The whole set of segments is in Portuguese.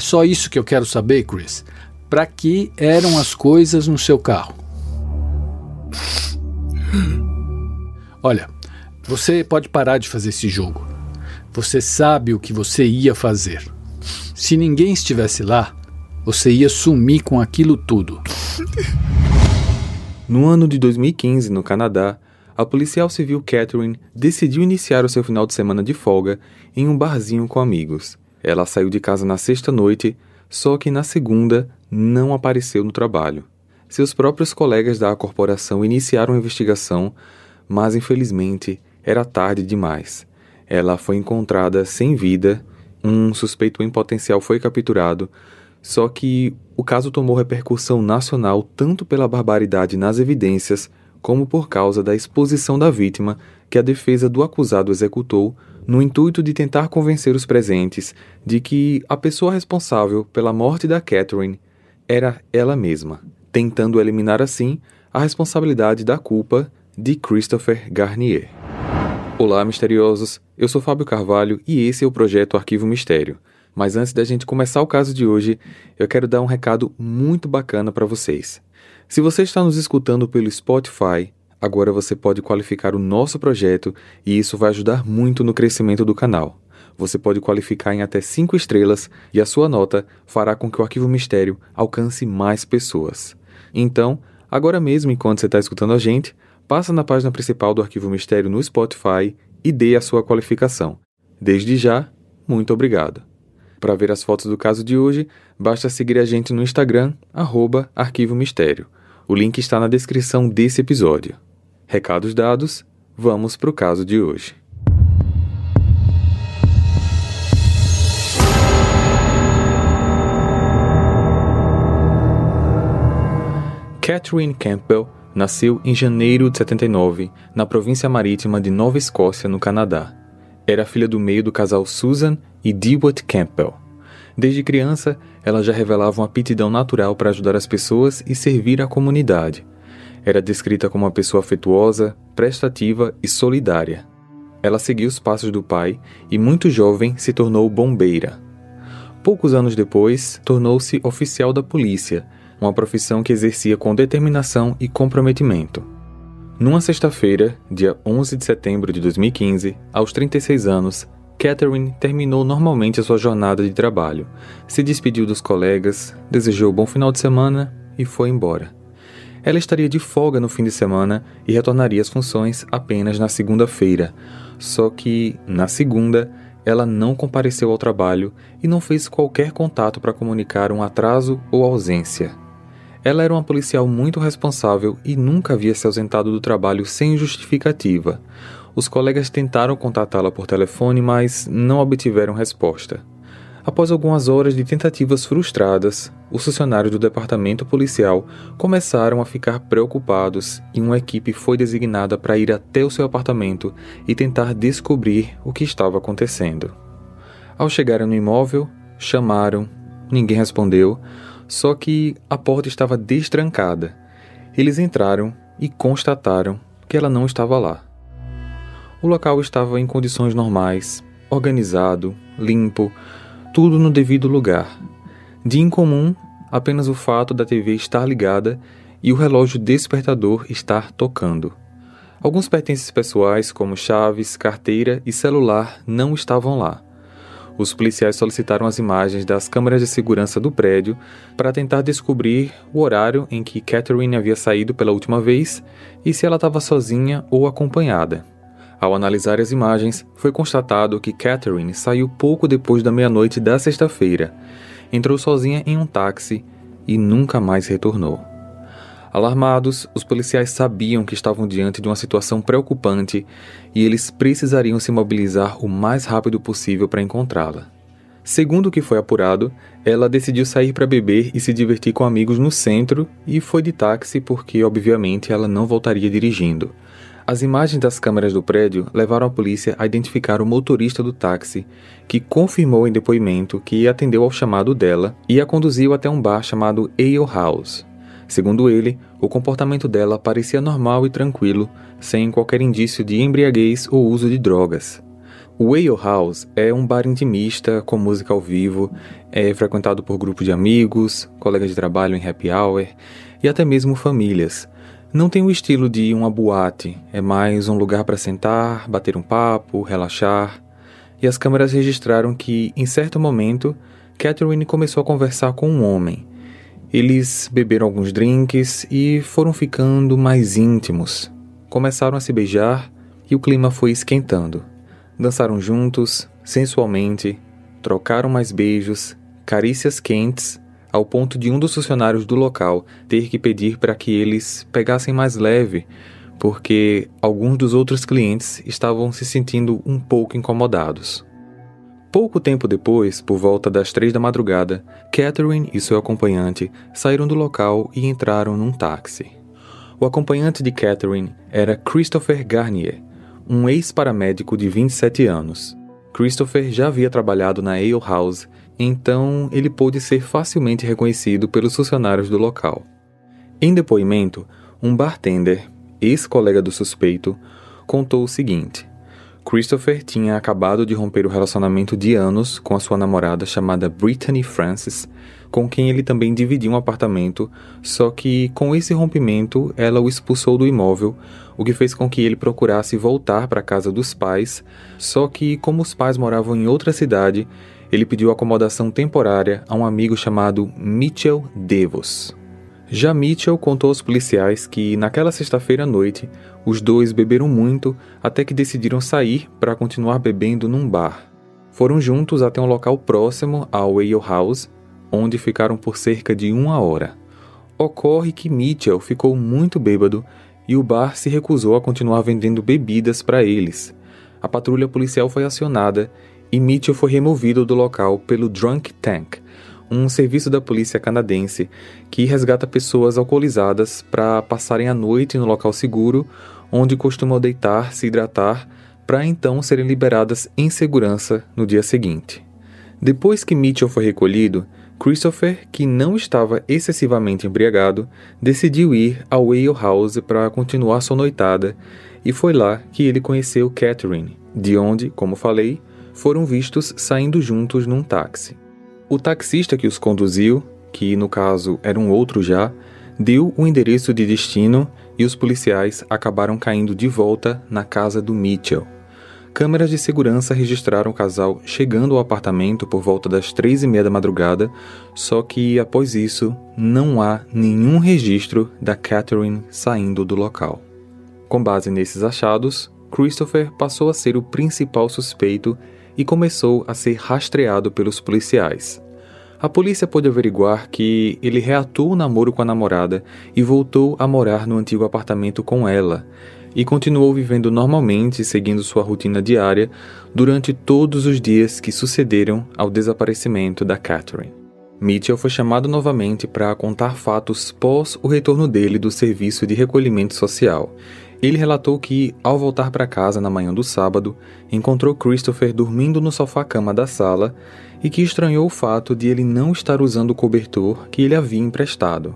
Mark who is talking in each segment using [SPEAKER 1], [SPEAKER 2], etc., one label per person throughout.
[SPEAKER 1] É só isso que eu quero saber, Chris. Para que eram as coisas no seu carro? Olha, você pode parar de fazer esse jogo. Você sabe o que você ia fazer. Se ninguém estivesse lá, você ia sumir com aquilo tudo.
[SPEAKER 2] No ano de 2015, no Canadá, a policial civil Catherine decidiu iniciar o seu final de semana de folga em um barzinho com amigos. Ela saiu de casa na sexta noite, só que na segunda não apareceu no trabalho. Seus próprios colegas da corporação iniciaram a investigação, mas infelizmente era tarde demais. Ela foi encontrada sem vida, um suspeito em potencial foi capturado, só que o caso tomou repercussão nacional tanto pela barbaridade nas evidências como por causa da exposição da vítima que a defesa do acusado executou no intuito de tentar convencer os presentes de que a pessoa responsável pela morte da Catherine era ela mesma, tentando eliminar assim a responsabilidade da culpa de Christopher Garnier. Olá, misteriosos! Eu sou Fábio Carvalho e esse é o projeto Arquivo Mistério. Mas antes da gente começar o caso de hoje, eu quero dar um recado muito bacana para vocês. Se você está nos escutando pelo Spotify, agora você pode qualificar o nosso projeto e isso vai ajudar muito no crescimento do canal. Você pode qualificar em até 5 estrelas e a sua nota fará com que o Arquivo Mistério alcance mais pessoas. Então, agora mesmo enquanto você está escutando a gente, passa na página principal do Arquivo Mistério no Spotify e dê a sua qualificação. Desde já, muito obrigado. Para ver as fotos do caso de hoje, basta seguir a gente no Instagram, arroba Arquivo Mistério. O link está na descrição desse episódio. Recados dados, vamos para o caso de hoje. Catherine Campbell nasceu em janeiro de 79, na província marítima de Nova Escócia, no Canadá. Era filha do meio do casal Susan e Dewitt Campbell. Desde criança, ela já revelava uma aptidão natural para ajudar as pessoas e servir a comunidade. Era descrita como uma pessoa afetuosa, prestativa e solidária. Ela seguiu os passos do pai e, muito jovem, se tornou bombeira. Poucos anos depois, tornou-se oficial da polícia, uma profissão que exercia com determinação e comprometimento. Numa sexta-feira, dia 11 de setembro de 2015, aos 36 anos, Catherine terminou normalmente a sua jornada de trabalho, se despediu dos colegas, desejou bom final de semana e foi embora. Ela estaria de folga no fim de semana e retornaria às funções apenas na segunda-feira. Só que, na segunda, ela não compareceu ao trabalho e não fez qualquer contato para comunicar um atraso ou ausência. Ela era uma policial muito responsável e nunca havia se ausentado do trabalho sem justificativa. Os colegas tentaram contatá-la por telefone, mas não obtiveram resposta. Após algumas horas de tentativas frustradas, os funcionários do departamento policial começaram a ficar preocupados e uma equipe foi designada para ir até o seu apartamento e tentar descobrir o que estava acontecendo. Ao chegarem no imóvel, chamaram, ninguém respondeu, só que a porta estava destrancada. Eles entraram e constataram que ela não estava lá. O local estava em condições normais, organizado, limpo, tudo no devido lugar. De incomum, apenas o fato da TV estar ligada e o relógio despertador estar tocando. Alguns pertences pessoais, como chaves, carteira e celular, não estavam lá. Os policiais solicitaram as imagens das câmeras de segurança do prédio para tentar descobrir o horário em que Catherine havia saído pela última vez e se ela estava sozinha ou acompanhada. Ao analisar as imagens, foi constatado que Catherine saiu pouco depois da meia-noite da sexta-feira, entrou sozinha em um táxi e nunca mais retornou. Alarmados, os policiais sabiam que estavam diante de uma situação preocupante e eles precisariam se mobilizar o mais rápido possível para encontrá-la. Segundo o que foi apurado, ela decidiu sair para beber e se divertir com amigos no centro e foi de táxi porque, obviamente, ela não voltaria dirigindo. As imagens das câmeras do prédio levaram a polícia a identificar o motorista do táxi, que confirmou em depoimento que atendeu ao chamado dela e a conduziu até um bar chamado Ale House. Segundo ele, o comportamento dela parecia normal e tranquilo, sem qualquer indício de embriaguez ou uso de drogas. O Ale House é um bar intimista com música ao vivo, é frequentado por grupos de amigos, colegas de trabalho em happy hour e até mesmo famílias. Não tem o estilo de uma boate, é mais um lugar para sentar, bater um papo, relaxar. E as câmeras registraram que, em certo momento, Catherine começou a conversar com um homem. Eles beberam alguns drinks e foram ficando mais íntimos. Começaram a se beijar e o clima foi esquentando. Dançaram juntos, sensualmente, trocaram mais beijos, carícias quentes, ao ponto de um dos funcionários do local ter que pedir para que eles pegassem mais leve, porque alguns dos outros clientes estavam se sentindo um pouco incomodados. Pouco tempo depois, por volta das três da madrugada, Catherine e seu acompanhante saíram do local e entraram num táxi. O acompanhante de Catherine era Christopher Garnier, um ex-paramédico de 27 anos. Christopher já havia trabalhado na Ale House, então ele pôde ser facilmente reconhecido pelos funcionários do local. Em depoimento, um bartender, ex-colega do suspeito, contou o seguinte: Christopher tinha acabado de romper o relacionamento de anos com a sua namorada chamada Brittany Francis, com quem ele também dividia um apartamento, só que com esse rompimento ela o expulsou do imóvel, o que fez com que ele procurasse voltar para a casa dos pais, só que como os pais moravam em outra cidade, ele pediu acomodação temporária a um amigo chamado Mitchell Devos. Já Mitchell contou aos policiais que, naquela sexta-feira à noite, os dois beberam muito até que decidiram sair para continuar bebendo num bar. Foram juntos até um local próximo ao Ale House, onde ficaram por cerca de uma hora. Ocorre que Mitchell ficou muito bêbado e o bar se recusou a continuar vendendo bebidas para eles. A patrulha policial foi acionada e Mitchell foi removido do local pelo Drunk Tank, um serviço da polícia canadense que resgata pessoas alcoolizadas para passarem a noite no local seguro, onde costumam deitar, se hidratar, para então serem liberadas em segurança no dia seguinte. Depois que Mitchell foi recolhido, Christopher, que não estava excessivamente embriagado, decidiu ir ao Ale House para continuar sua noitada, e foi lá que ele conheceu Catherine, de onde, como falei, foram vistos saindo juntos num táxi. O taxista que os conduziu, que no caso era um outro já, deu o endereço de destino e os policiais acabaram caindo de volta na casa do Mitchell. Câmeras de segurança registraram o casal chegando ao apartamento por volta das três e meia da madrugada, só que após isso não há nenhum registro da Catherine saindo do local. Com base nesses achados, Christopher passou a ser o principal suspeito e começou a ser rastreado pelos policiais. A polícia pôde averiguar que ele reatou o namoro com a namorada e voltou a morar no antigo apartamento com ela, e continuou vivendo normalmente, seguindo sua rotina diária, durante todos os dias que sucederam ao desaparecimento da Catherine. Mitchell foi chamado novamente para contar fatos pós o retorno dele do serviço de recolhimento social ele relatou que, ao voltar para casa na manhã do sábado, encontrou Christopher dormindo no sofá-cama da sala e que estranhou o fato de ele não estar usando o cobertor que ele havia emprestado.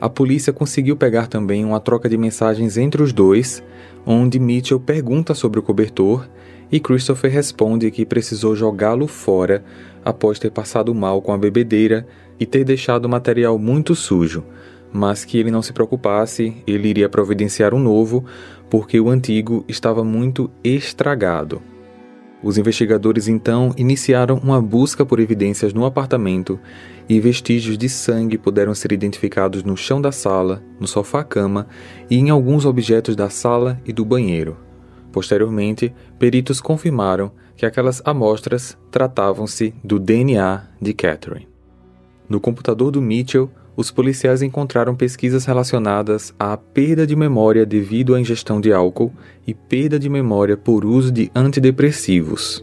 [SPEAKER 2] A polícia conseguiu pegar também uma troca de mensagens entre os dois, onde Mitchell pergunta sobre o cobertor e Christopher responde que precisou jogá-lo fora após ter passado mal com a bebedeira e ter deixado o material muito sujo mas que ele não se preocupasse, ele iria providenciar um novo, porque o antigo estava muito estragado. Os investigadores então iniciaram uma busca por evidências no apartamento e vestígios de sangue puderam ser identificados no chão da sala, no sofá-cama e em alguns objetos da sala e do banheiro. Posteriormente, peritos confirmaram que aquelas amostras tratavam-se do DNA de Catherine. No computador do Mitchell os policiais encontraram pesquisas relacionadas à perda de memória devido à ingestão de álcool e perda de memória por uso de antidepressivos.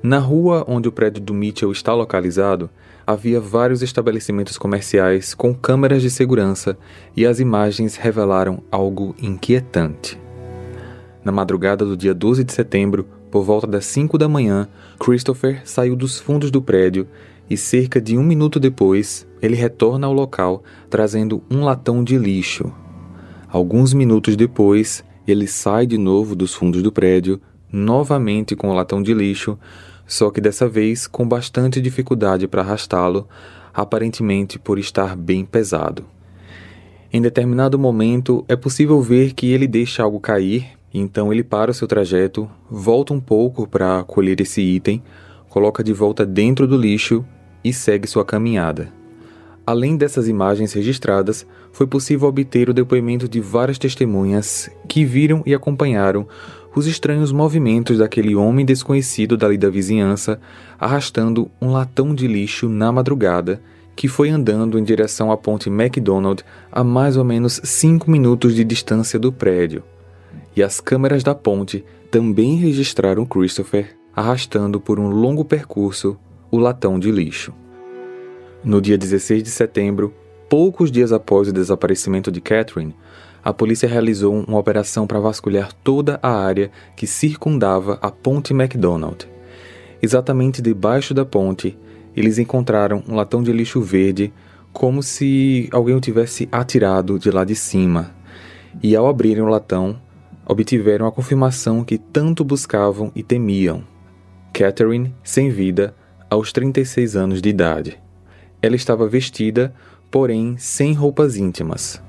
[SPEAKER 2] Na rua onde o prédio do Mitchell está localizado, havia vários estabelecimentos comerciais com câmeras de segurança e as imagens revelaram algo inquietante. Na madrugada do dia 12 de setembro, por volta das 5 da manhã, Christopher saiu dos fundos do prédio e cerca de um minuto depois ele retorna ao local trazendo um latão de lixo. Alguns minutos depois, ele sai de novo dos fundos do prédio, novamente com o latão de lixo, só que dessa vez com bastante dificuldade para arrastá-lo, aparentemente por estar bem pesado. Em determinado momento, é possível ver que ele deixa algo cair, então ele para o seu trajeto, volta um pouco para colher esse item, coloca de volta dentro do lixo e segue sua caminhada. Além dessas imagens registradas, foi possível obter o depoimento de várias testemunhas que viram e acompanharam os estranhos movimentos daquele homem desconhecido dali da vizinhança, arrastando um latão de lixo na madrugada, que foi andando em direção à ponte McDonald a mais ou menos cinco minutos de distância do prédio. E as câmeras da ponte também registraram Christopher arrastando por um longo percurso o latão de lixo. No dia 16 de setembro, poucos dias após o desaparecimento de Catherine, a polícia realizou uma operação para vasculhar toda a área que circundava a Ponte McDonald. Exatamente debaixo da ponte, eles encontraram um latão de lixo verde, como se alguém o tivesse atirado de lá de cima. E ao abrirem o latão, obtiveram a confirmação que tanto buscavam e temiam. Catherine, sem vida, aos 36 anos de idade. Ela estava vestida, porém sem roupas íntimas.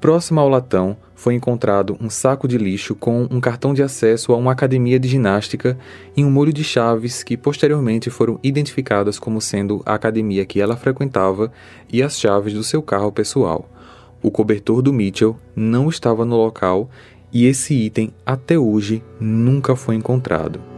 [SPEAKER 2] Próximo ao latão foi encontrado um saco de lixo com um cartão de acesso a uma academia de ginástica e um molho de chaves que posteriormente foram identificadas como sendo a academia que ela frequentava e as chaves do seu carro pessoal. O cobertor do Mitchell não estava no local e esse item até hoje nunca foi encontrado.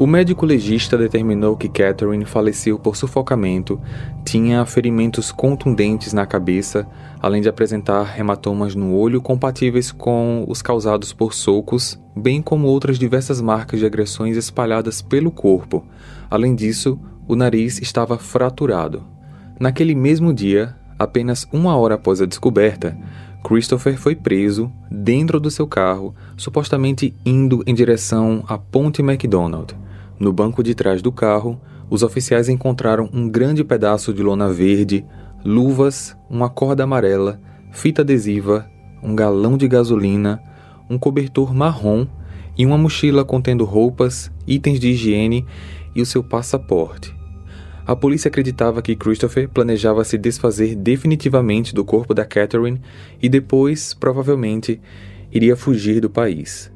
[SPEAKER 2] O médico legista determinou que Catherine faleceu por sufocamento, tinha ferimentos contundentes na cabeça, além de apresentar hematomas no olho compatíveis com os causados por socos, bem como outras diversas marcas de agressões espalhadas pelo corpo. Além disso, o nariz estava fraturado. Naquele mesmo dia, apenas uma hora após a descoberta, Christopher foi preso dentro do seu carro, supostamente indo em direção à Ponte McDonald. No banco de trás do carro, os oficiais encontraram um grande pedaço de lona verde, luvas, uma corda amarela, fita adesiva, um galão de gasolina, um cobertor marrom e uma mochila contendo roupas, itens de higiene e o seu passaporte. A polícia acreditava que Christopher planejava se desfazer definitivamente do corpo da Catherine e depois, provavelmente, iria fugir do país.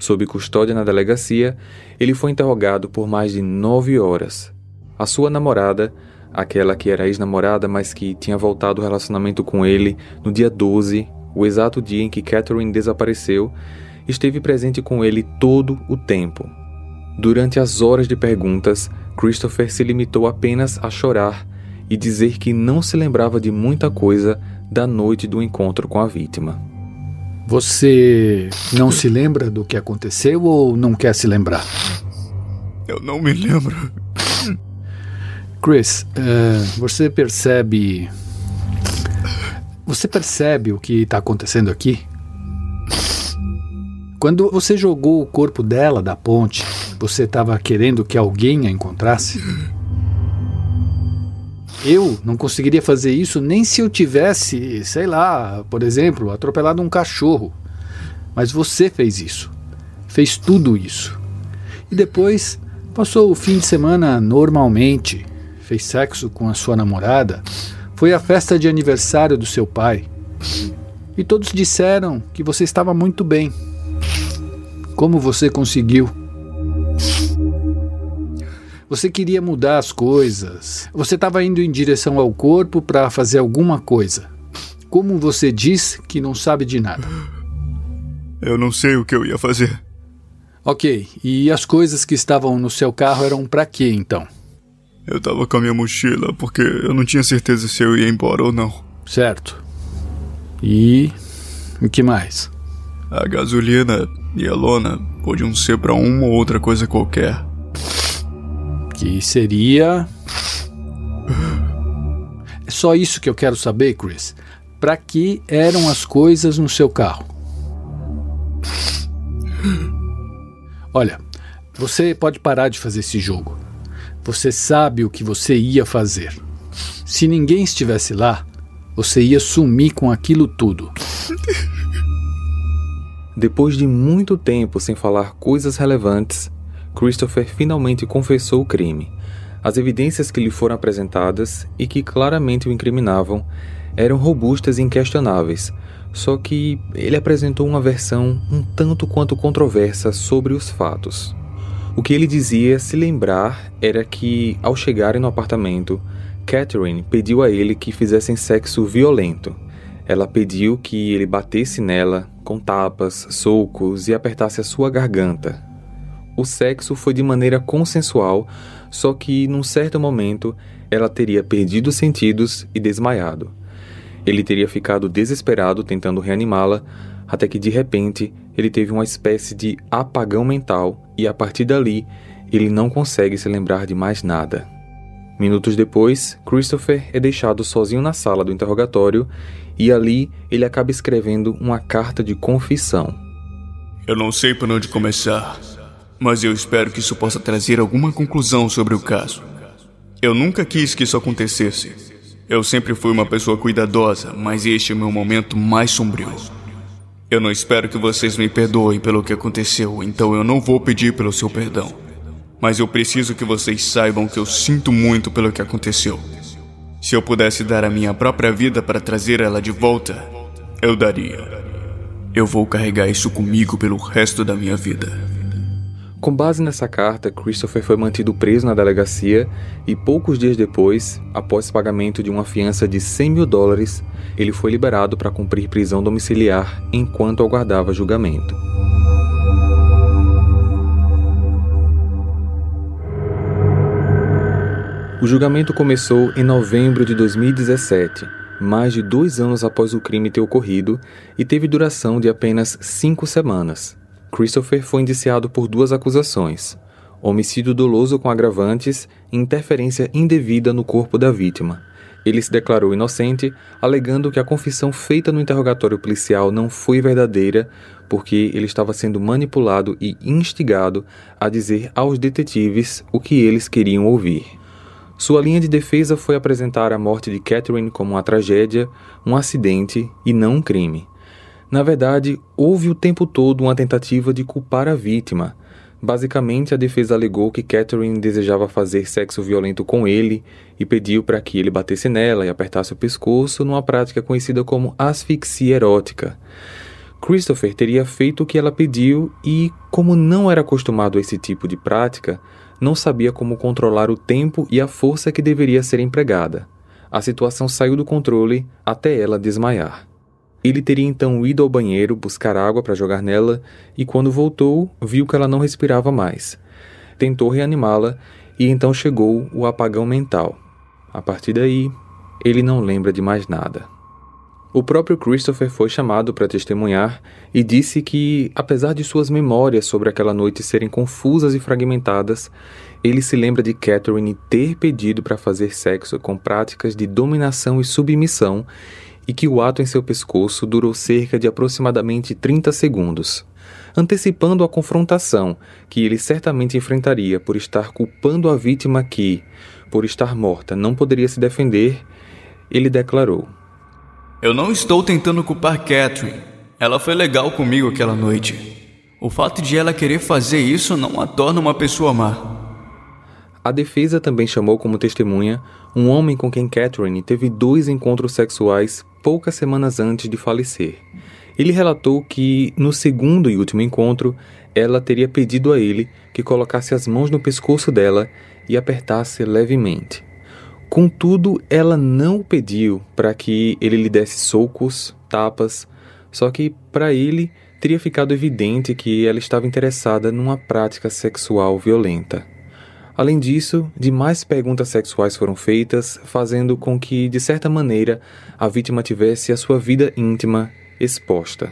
[SPEAKER 2] Sob custódia na delegacia, ele foi interrogado por mais de nove horas. A sua namorada, aquela que era ex-namorada, mas que tinha voltado o relacionamento com ele no dia 12, o exato dia em que Catherine desapareceu, esteve presente com ele todo o tempo. Durante as horas de perguntas, Christopher se limitou apenas a chorar e dizer que não se lembrava de muita coisa da noite do encontro com a vítima.
[SPEAKER 1] Você não se lembra do que aconteceu ou não quer se lembrar?
[SPEAKER 3] Eu não me lembro.
[SPEAKER 1] Chris, uh, você percebe. Você percebe o que está acontecendo aqui? Quando você jogou o corpo dela da ponte, você estava querendo que alguém a encontrasse? Eu não conseguiria fazer isso nem se eu tivesse, sei lá, por exemplo, atropelado um cachorro. Mas você fez isso. Fez tudo isso. E depois passou o fim de semana normalmente. Fez sexo com a sua namorada. Foi à festa de aniversário do seu pai. E todos disseram que você estava muito bem. Como você conseguiu? Você queria mudar as coisas. Você estava indo em direção ao corpo para fazer alguma coisa. Como você diz que não sabe de nada?
[SPEAKER 3] Eu não sei o que eu ia fazer.
[SPEAKER 1] Ok, e as coisas que estavam no seu carro eram para quê então?
[SPEAKER 3] Eu estava com a minha mochila porque eu não tinha certeza se eu ia embora ou não.
[SPEAKER 1] Certo. E O que mais?
[SPEAKER 3] A gasolina e a lona podiam ser para uma ou outra coisa qualquer.
[SPEAKER 1] Que seria. É só isso que eu quero saber, Chris. Para que eram as coisas no seu carro? Olha, você pode parar de fazer esse jogo. Você sabe o que você ia fazer. Se ninguém estivesse lá, você ia sumir com aquilo tudo.
[SPEAKER 2] Depois de muito tempo sem falar coisas relevantes, Christopher finalmente confessou o crime. As evidências que lhe foram apresentadas e que claramente o incriminavam eram robustas e inquestionáveis, só que ele apresentou uma versão um tanto quanto controversa sobre os fatos. O que ele dizia se lembrar era que, ao chegarem no apartamento, Catherine pediu a ele que fizessem sexo violento. Ela pediu que ele batesse nela com tapas, socos e apertasse a sua garganta. O sexo foi de maneira consensual, só que, num certo momento, ela teria perdido os sentidos e desmaiado. Ele teria ficado desesperado tentando reanimá-la, até que de repente ele teve uma espécie de apagão mental e a partir dali ele não consegue se lembrar de mais nada. Minutos depois, Christopher é deixado sozinho na sala do interrogatório e ali ele acaba escrevendo uma carta de confissão.
[SPEAKER 3] Eu não sei por onde começar, mas eu espero que isso possa trazer alguma conclusão sobre o caso. Eu nunca quis que isso acontecesse. Eu sempre fui uma pessoa cuidadosa, mas este é o meu momento mais sombrio. Eu não espero que vocês me perdoem pelo que aconteceu, então eu não vou pedir pelo seu perdão. Mas eu preciso que vocês saibam que eu sinto muito pelo que aconteceu. Se eu pudesse dar a minha própria vida para trazer ela de volta, eu daria. Eu vou carregar isso comigo pelo resto da minha vida.
[SPEAKER 2] Com base nessa carta, Christopher foi mantido preso na delegacia e poucos dias depois, após pagamento de uma fiança de 100 mil dólares, ele foi liberado para cumprir prisão domiciliar enquanto aguardava julgamento. O julgamento começou em novembro de 2017, mais de dois anos após o crime ter ocorrido, e teve duração de apenas cinco semanas. Christopher foi indiciado por duas acusações: homicídio doloso com agravantes e interferência indevida no corpo da vítima. Ele se declarou inocente, alegando que a confissão feita no interrogatório policial não foi verdadeira, porque ele estava sendo manipulado e instigado a dizer aos detetives o que eles queriam ouvir. Sua linha de defesa foi apresentar a morte de Catherine como uma tragédia, um acidente e não um crime. Na verdade, houve o tempo todo uma tentativa de culpar a vítima. Basicamente, a defesa alegou que Catherine desejava fazer sexo violento com ele e pediu para que ele batesse nela e apertasse o pescoço numa prática conhecida como asfixia erótica. Christopher teria feito o que ela pediu e, como não era acostumado a esse tipo de prática, não sabia como controlar o tempo e a força que deveria ser empregada. A situação saiu do controle até ela desmaiar. Ele teria então ido ao banheiro buscar água para jogar nela e, quando voltou, viu que ela não respirava mais. Tentou reanimá-la e então chegou o apagão mental. A partir daí, ele não lembra de mais nada. O próprio Christopher foi chamado para testemunhar e disse que, apesar de suas memórias sobre aquela noite serem confusas e fragmentadas, ele se lembra de Catherine ter pedido para fazer sexo com práticas de dominação e submissão e que o ato em seu pescoço durou cerca de aproximadamente 30 segundos. Antecipando a confrontação que ele certamente enfrentaria por estar culpando a vítima que, por estar morta, não poderia se defender, ele declarou.
[SPEAKER 3] Eu não estou tentando culpar Catherine. Ela foi legal comigo aquela noite. O fato de ela querer fazer isso não a torna uma pessoa má.
[SPEAKER 2] A defesa também chamou como testemunha um homem com quem Catherine teve dois encontros sexuais poucas semanas antes de falecer. Ele relatou que, no segundo e último encontro, ela teria pedido a ele que colocasse as mãos no pescoço dela e apertasse levemente. Contudo, ela não o pediu para que ele lhe desse socos, tapas, só que para ele teria ficado evidente que ela estava interessada numa prática sexual violenta. Além disso, demais perguntas sexuais foram feitas, fazendo com que, de certa maneira, a vítima tivesse a sua vida íntima exposta.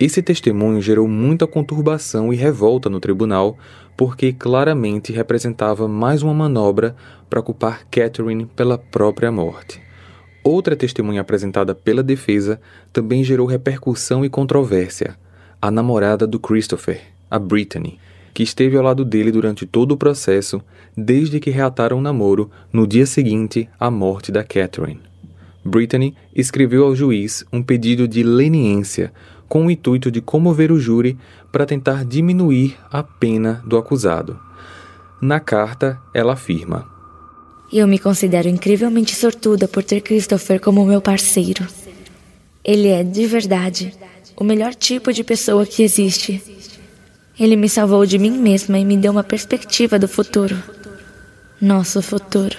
[SPEAKER 2] Esse testemunho gerou muita conturbação e revolta no tribunal, porque claramente representava mais uma manobra para culpar Catherine pela própria morte. Outra testemunha apresentada pela defesa também gerou repercussão e controvérsia. A namorada do Christopher, a Brittany, que esteve ao lado dele durante todo o processo, desde que reataram o namoro no dia seguinte à morte da Catherine. Brittany escreveu ao juiz um pedido de leniência com o intuito de comover o júri para tentar diminuir a pena do acusado. Na carta, ela afirma:
[SPEAKER 4] Eu me considero incrivelmente sortuda por ter Christopher como meu parceiro. Ele é, de verdade, o melhor tipo de pessoa que existe. Ele me salvou de mim mesma e me deu uma perspectiva do futuro. Nosso futuro.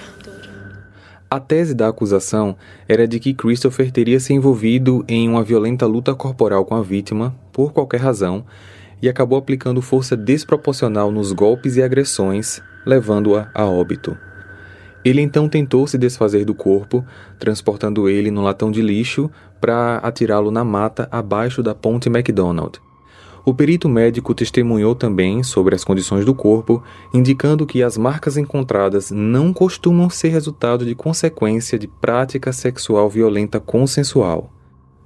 [SPEAKER 2] A tese da acusação era de que Christopher teria se envolvido em uma violenta luta corporal com a vítima, por qualquer razão, e acabou aplicando força desproporcional nos golpes e agressões, levando-a a óbito. Ele então tentou se desfazer do corpo, transportando ele num latão de lixo para atirá-lo na mata abaixo da ponte McDonald. O perito médico testemunhou também sobre as condições do corpo, indicando que as marcas encontradas não costumam ser resultado de consequência de prática sexual violenta consensual.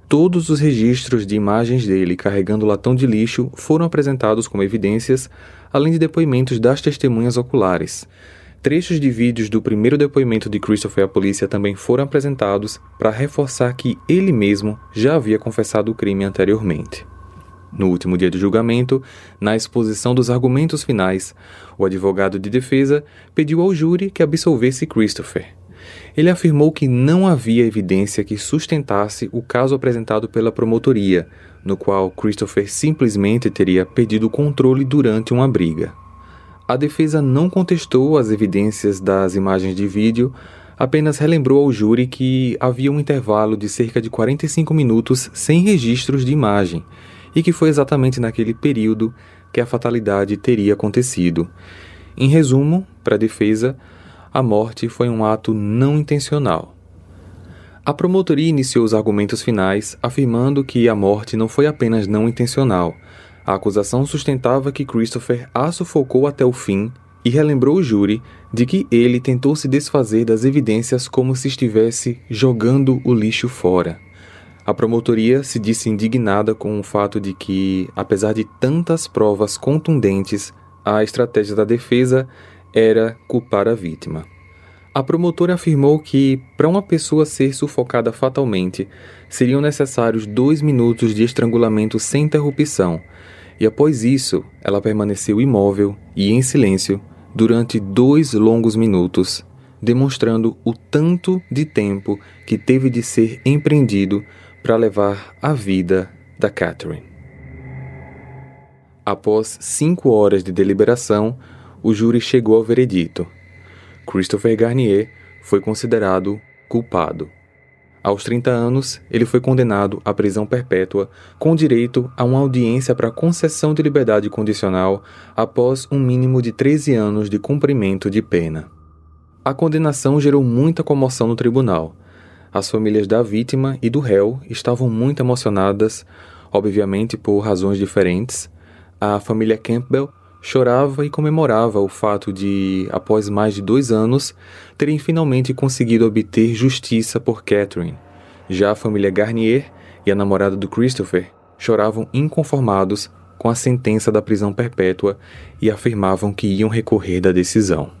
[SPEAKER 2] Todos os registros de imagens dele carregando latão de lixo foram apresentados como evidências, além de depoimentos das testemunhas oculares. Trechos de vídeos do primeiro depoimento de Christopher à polícia também foram apresentados para reforçar que ele mesmo já havia confessado o crime anteriormente. No último dia do julgamento, na exposição dos argumentos finais, o advogado de defesa pediu ao júri que absolvesse Christopher. Ele afirmou que não havia evidência que sustentasse o caso apresentado pela promotoria, no qual Christopher simplesmente teria perdido o controle durante uma briga. A defesa não contestou as evidências das imagens de vídeo, apenas relembrou ao júri que havia um intervalo de cerca de 45 minutos sem registros de imagem e que foi exatamente naquele período que a fatalidade teria acontecido. Em resumo, para a defesa, a morte foi um ato não intencional. A promotoria iniciou os argumentos finais, afirmando que a morte não foi apenas não intencional. A acusação sustentava que Christopher a sufocou até o fim e relembrou o júri de que ele tentou se desfazer das evidências como se estivesse jogando o lixo fora. A promotoria se disse indignada com o fato de que, apesar de tantas provas contundentes, a estratégia da defesa era culpar a vítima. A promotora afirmou que, para uma pessoa ser sufocada fatalmente, seriam necessários dois minutos de estrangulamento sem interrupção, e após isso, ela permaneceu imóvel e em silêncio durante dois longos minutos, demonstrando o tanto de tempo que teve de ser empreendido para levar a vida da Catherine. Após cinco horas de deliberação, o júri chegou ao veredito. Christopher Garnier foi considerado culpado. Aos 30 anos, ele foi condenado à prisão perpétua, com direito a uma audiência para concessão de liberdade condicional após um mínimo de 13 anos de cumprimento de pena. A condenação gerou muita comoção no tribunal, as famílias da vítima e do réu estavam muito emocionadas, obviamente por razões diferentes. A família Campbell chorava e comemorava o fato de, após mais de dois anos, terem finalmente conseguido obter justiça por Catherine. Já a família Garnier e a namorada do Christopher choravam inconformados com a sentença da prisão perpétua e afirmavam que iam recorrer da decisão.